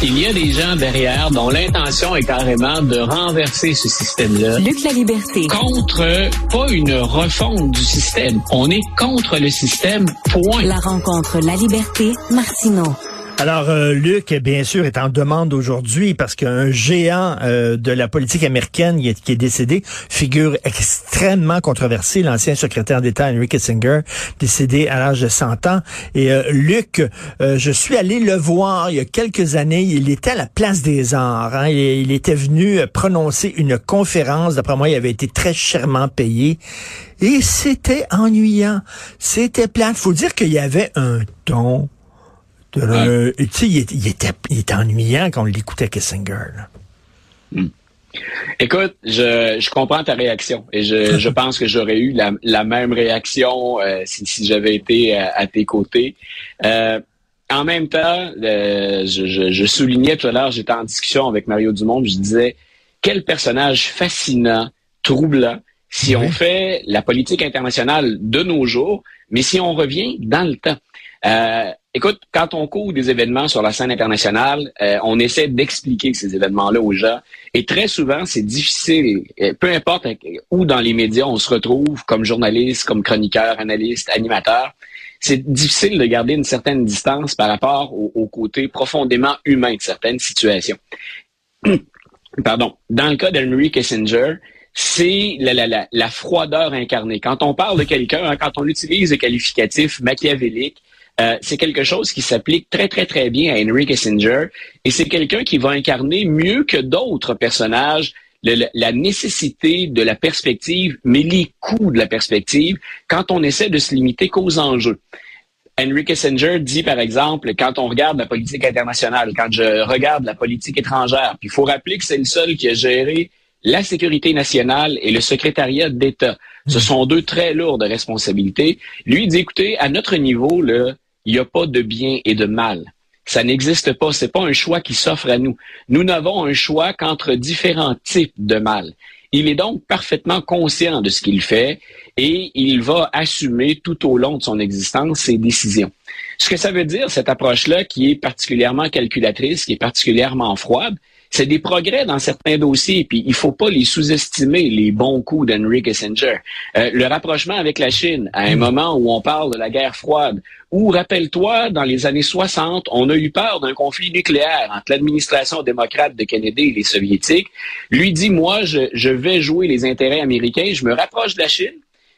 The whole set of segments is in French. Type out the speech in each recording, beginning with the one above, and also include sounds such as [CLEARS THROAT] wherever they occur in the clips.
Il y a des gens derrière dont l'intention est carrément de renverser ce système-là. Luc la liberté. Contre, pas une refonte du système. On est contre le système, point. La rencontre La liberté, Martineau. Alors, euh, Luc, bien sûr, est en demande aujourd'hui parce qu'un géant euh, de la politique américaine qui est, décédé, figure extrêmement controversée, l'ancien secrétaire d'État Henry Kissinger, décédé à l'âge de 100 ans. Et euh, Luc, je suis allé le voir il y a quelques années. Il était à la Place des Arts. Hein, il, était venu prononcer une conférence. D'après moi, il avait été très chèrement payé. Et c'était ennuyant. C'était plate. Faut dire qu'il y avait un ton euh, tu sais, il, était, il était ennuyant quand on l'écoutait Kissinger. Hmm. Écoute, je, je comprends ta réaction et je, [LAUGHS] je pense que j'aurais eu la, la même réaction euh, si, si j'avais été à, tes côtés. Euh, en même temps, je, soulignais tout à l'heure, j'étais en discussion avec Mario Dumont, je disais quel personnage fascinant, troublant, si on fait la politique internationale de nos jours, mais si on revient dans le temps. Euh, écoute, quand on couvre des événements sur la scène internationale, euh, on essaie d'expliquer ces événements-là aux gens. Et très souvent, c'est difficile, euh, peu importe où dans les médias on se retrouve comme journaliste, comme chroniqueur, analyste, animateur, c'est difficile de garder une certaine distance par rapport au, côté profondément humain de certaines situations. [CLEARS THROAT] Pardon. Dans le cas d'Henry Kissinger, c'est la, la, la, froideur incarnée. Quand on parle de quelqu'un, hein, quand on utilise le qualificatif machiavélique, euh, c'est quelque chose qui s'applique très, très, très bien à Henry Kissinger. Et c'est quelqu'un qui va incarner mieux que d'autres personnages la nécessité de la perspective, mais les coûts de la perspective quand on essaie de se limiter qu'aux enjeux. Henry Kissinger dit, par exemple, quand on regarde la politique internationale, quand je regarde la politique étrangère, puis il faut rappeler que c'est le seul qui a géré la sécurité nationale et le secrétariat d'État. Ce sont deux très lourdes responsabilités. Lui dit, écoutez, à notre niveau, là, il n'y a pas de bien et de mal. Ça n'existe pas. C'est pas un choix qui s'offre à nous. Nous n'avons un choix qu'entre différents types de mal. Il est donc parfaitement conscient de ce qu'il fait et il va assumer tout au long de son existence ses décisions. Ce que ça veut dire, cette approche-là, qui est particulièrement calculatrice, qui est particulièrement froide, c'est des progrès dans certains dossiers, puis il faut pas les sous-estimer, les bons coups d'Henry Kissinger. Euh, le rapprochement avec la Chine, à un mm. moment où on parle de la guerre froide, où, rappelle-toi, dans les années 60, on a eu peur d'un conflit nucléaire entre l'administration démocrate de Kennedy et les soviétiques, lui dit, moi, je, je vais jouer les intérêts américains, je me rapproche de la Chine,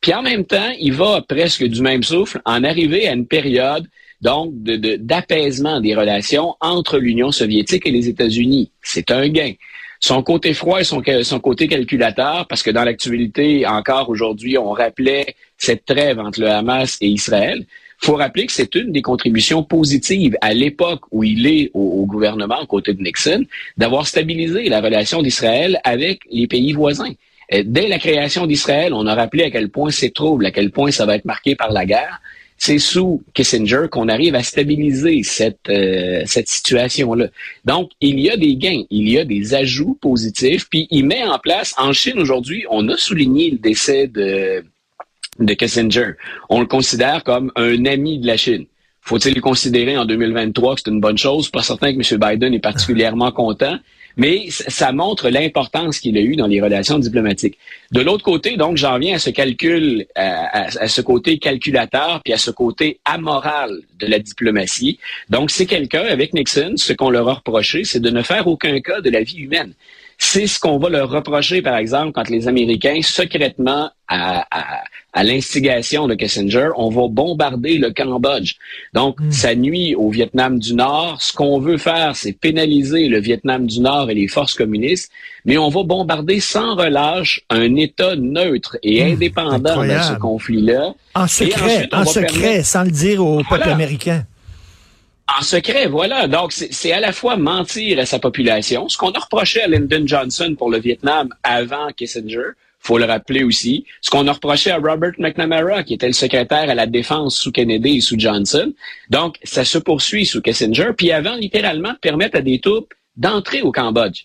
puis en même temps, il va presque du même souffle en arriver à une période donc d'apaisement des relations entre l'Union soviétique et les États-Unis. C'est un gain. Son côté froid et son, son côté calculateur, parce que dans l'actualité, encore aujourd'hui, on rappelait cette trêve entre le Hamas et Israël. faut rappeler que c'est une des contributions positives à l'époque où il est au, au gouvernement, aux côtés de Nixon, d'avoir stabilisé la relation d'Israël avec les pays voisins. Dès la création d'Israël, on a rappelé à quel point c'est trouble, à quel point ça va être marqué par la guerre c'est sous Kissinger qu'on arrive à stabiliser cette, euh, cette situation-là. Donc, il y a des gains, il y a des ajouts positifs, puis il met en place, en Chine aujourd'hui, on a souligné le décès de, de Kissinger. On le considère comme un ami de la Chine. Faut-il le considérer en 2023 que c'est une bonne chose? Pas certain que M. Biden est particulièrement content, mais ça montre l'importance qu'il a eu dans les relations diplomatiques. De l'autre côté, donc, j'en viens à ce calcul, à, à, ce côté calculateur, puis à ce côté amoral de la diplomatie. Donc, c'est quelqu'un, avec Nixon, ce qu'on leur a reproché, c'est de ne faire aucun cas de la vie humaine. C'est ce qu'on va leur reprocher, par exemple, quand les Américains, secrètement, à, à, l'instigation de Kissinger, on va bombarder le Cambodge. Donc, hmm. ça nuit au Vietnam du Nord. Ce qu'on veut faire, c'est pénaliser le Vietnam du Nord et les forces communistes, mais on va bombarder sans relâche un État neutre et hmm. indépendant dans ce conflit-là. En secret, en secret, sans le dire au peuple américain. En secret, voilà. Donc, c'est à la fois mentir à sa population, ce qu'on a reproché à Lyndon Johnson pour le Vietnam avant Kissinger, faut le rappeler aussi, ce qu'on a reproché à Robert McNamara, qui était le secrétaire à la défense sous Kennedy et sous Johnson. Donc, ça se poursuit sous Kissinger, puis avant, littéralement, permettre à des troupes d'entrer au Cambodge.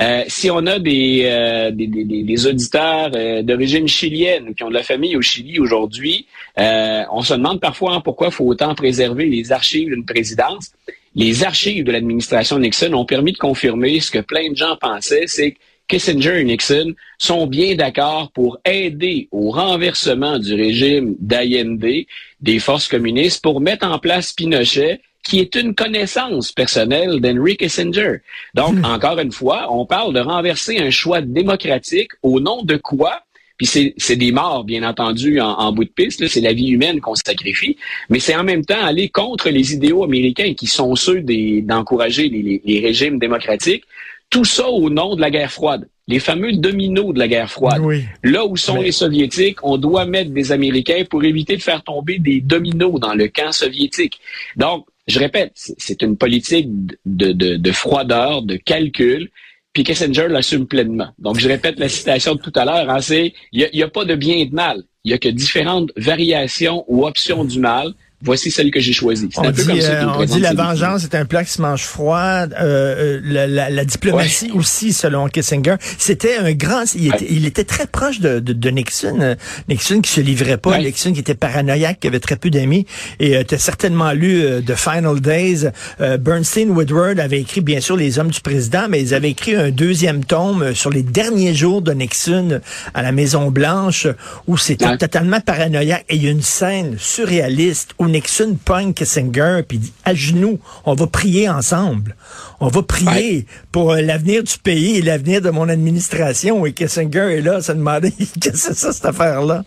Euh, si on a des, euh, des, des, des, auditeurs euh, d'origine chilienne qui ont de la famille au Chili aujourd'hui, on se demande parfois pourquoi il faut autant préserver les archives d'une présidence. les archives de l'administration Nixon ont permis de confirmer ce que plein de gens pensaient, c'est que Kissinger et Nixon sont bien d'accord pour aider au renversement du régime d'Allende, des forces communistes, pour mettre en place Pinochet, qui est une connaissance personnelle d'Henry Kissinger. Donc, hmm. encore une fois, on parle de renverser un choix démocratique au nom de quoi? Puis c'est des morts, bien entendu, en, bout de piste. C'est la vie humaine qu'on sacrifie. Mais c'est en même temps aller contre les idéaux américains qui sont ceux d'encourager les, les régimes démocratiques. Tout ça au nom de la guerre froide les fameux dominos de la guerre froide. Là où sont les soviétiques, on doit mettre des Américains pour éviter de faire tomber des dominos dans le camp soviétique. Donc, je répète, c'est une politique de, de, de froideur, de calcul, puis Kissinger l'assume pleinement. Donc, je répète la citation de tout à l'heure, hein, c'est il n'y a, a, pas de bien et de mal. Il y a que différentes variations ou options du mal voici celle que j'ai choisie. On, dit, euh, on dit la vengeance est un plat qui se mange froid. Euh, euh la, la, la, diplomatie aussi, selon Kissinger. C'était un grand... Il, était, il était, très proche de, de, de, Nixon. Nixon qui se livrait pas. Nixon qui était paranoïaque, qui avait très peu d'amis. Et euh, tu as certainement lu euh, The Final Days. Bernstein Woodward avait écrit, bien sûr, Les Hommes du Président, mais ils avaient écrit un deuxième tome sur les derniers jours de Nixon à la Maison-Blanche, où c'était totalement paranoïaque. Et il y a une scène surréaliste où Nixon pogne Kissinger puis dit à genoux, on va prier ensemble. On va prier pour euh, l'avenir du pays et l'avenir de mon administration. Et Kissinger est là, se demander [LAUGHS] qu'est-ce que c'est ça cette affaire-là?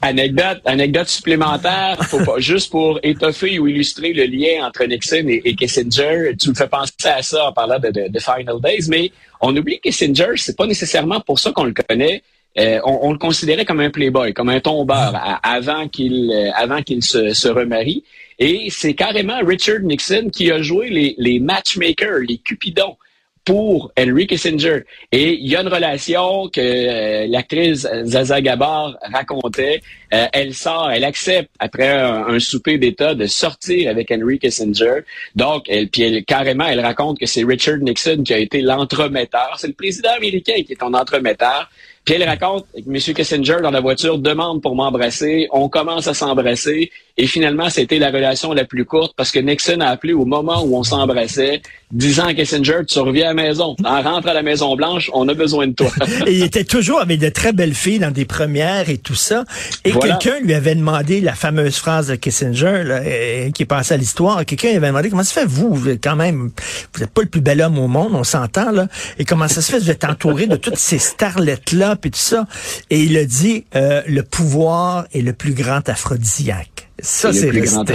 Anecdote, anecdote supplémentaire, faut pas, juste pour étoffer ou illustrer le lien entre Nixon et, Kissinger. Tu me fais penser à ça en parlant de, de, Final Days, mais on oublie Kissinger, c'est pas nécessairement pour ça qu'on le connaît. Euh, on, le considérait comme un playboy, comme un tombeur avant qu'il euh, avant qu'il se, remarie. Et c'est carrément Richard Nixon qui a joué les, matchmakers, les cupidons pour Henry Kissinger. Et il y a une relation que euh, l'actrice Zaza Gabar racontait. elle sort, elle accepte après un, souper d'État de sortir avec Henry Kissinger. Donc, elle, puis elle, carrément, elle raconte que c'est Richard Nixon qui a été l'entremetteur. C'est le président américain qui est ton entremetteur. Puis elle raconte que M. Kissinger, dans la voiture, demande pour m'embrasser. On commence à s'embrasser. Et finalement, c'était la relation la plus courte parce que Nixon a appelé au moment où on s'embrassait, disant à Kissinger, tu reviens à la maison. En rentre à la Maison Blanche, on a besoin de toi. [LAUGHS] et il était toujours avec de très belles filles dans des premières et tout ça. Et quelqu'un lui avait demandé la fameuse phrase de Kissinger, là, euh, qui est passée à l'histoire. Quelqu'un lui avait demandé, comment ça se fait, vous, vous êtes quand même, vous n'êtes pas le plus bel homme au monde, on s'entend, là. Et comment ça se fait, vous êtes entouré de toutes ces starlettes-là, puis tout ça. Et il a dit, euh, le pouvoir est le plus grand aphrodisiaque. Ça, c'est resté.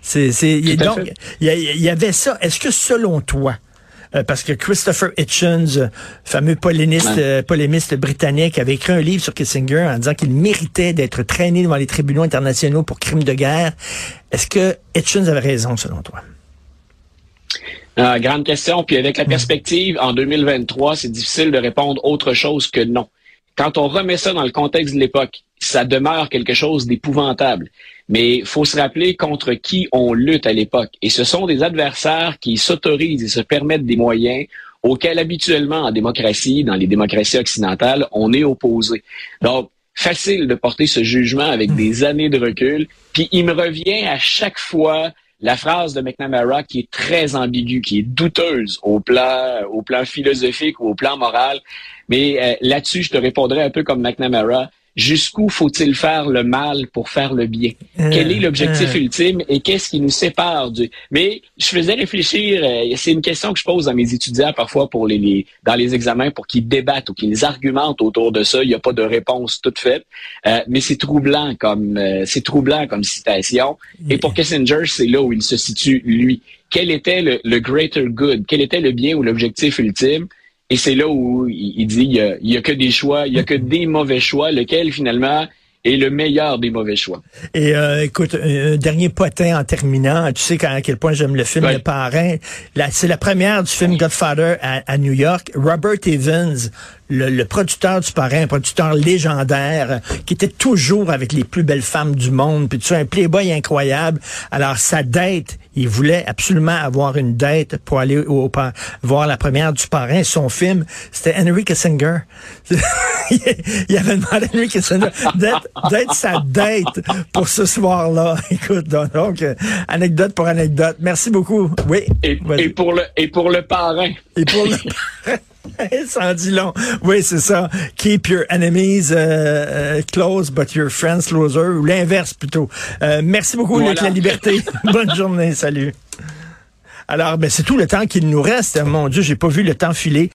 C'est, c'est, donc, il y, avait ça. Est-ce que selon toi, euh, parce que Christopher Hitchens, fameux polémiste, euh, polémiste britannique, avait écrit un livre sur Kissinger en disant qu'il méritait d'être traîné devant les tribunaux internationaux pour crimes de guerre. Est-ce que Hitchens avait raison selon toi? Euh, grande question. Puis avec la perspective, en 2023, c'est difficile de répondre autre chose que non. Quand on remet ça dans le contexte de l'époque, ça demeure quelque chose d'épouvantable. Mais il faut se rappeler contre qui on lutte à l'époque. Et ce sont des adversaires qui s'autorisent et se permettent des moyens auxquels habituellement en démocratie, dans les démocraties occidentales, on est opposé. Donc, facile de porter ce jugement avec hmm. des années de recul. Puis il me revient à chaque fois la phrase de McNamara qui est très ambiguë, qui est douteuse au plan, au plan philosophique ou au plan moral. Mais euh, là-dessus, je te répondrai un peu comme McNamara jusqu'où faut-il faire le mal pour faire le bien? Euh, Quel est l'objectif euh. ultime et qu'est-ce qui nous sépare du... Mais je faisais réfléchir, euh, c'est une question que je pose à mes étudiants parfois pour les, dans les examens pour qu'ils débattent ou qu'ils argumentent autour de ça. Il n'y a pas de réponse toute faite, mais c'est troublant comme c'est troublant comme citation. Et pour Kissinger, c'est là où il se situe lui. Quel était le, le greater good? Quel était le bien ou l'objectif ultime? Et c'est là où il dit il y, a, que des choix, il y a que des mauvais choix, lequel finalement est le meilleur des mauvais choix. Et euh, écoute, un dernier potin en terminant. Tu sais à quel point j'aime le film Le Parrain. C'est la première du film Godfather à, New York. Robert Evans, le, producteur du parrain, un producteur légendaire, qui était toujours avec les plus belles femmes du monde, puis tu sais, un playboy incroyable. Alors, sa dette, il voulait absolument avoir une dette pour aller au, voir la première du parrain. Son film, c'était Henry Kissinger. [LAUGHS] il avait demandé à Henry Kissinger d'être sa dette pour ce soir-là. [LAUGHS] Écoute, donc, euh, anecdote pour anecdote. Merci beaucoup. Oui. Et, pour le et pour le parrain. Et pour le parrain. [LAUGHS] [LAUGHS] Ça dit long. Oui, c'est ça. Keep your enemies uh, close, but your friends closer, ou l'inverse plutôt. Euh, merci beaucoup, voilà. Luc La Liberté. [LAUGHS] [LAUGHS] Bonne journée, salut. Alors, ben, c'est tout le temps qu'il nous reste. Mon Dieu, j'ai pas vu le temps filer.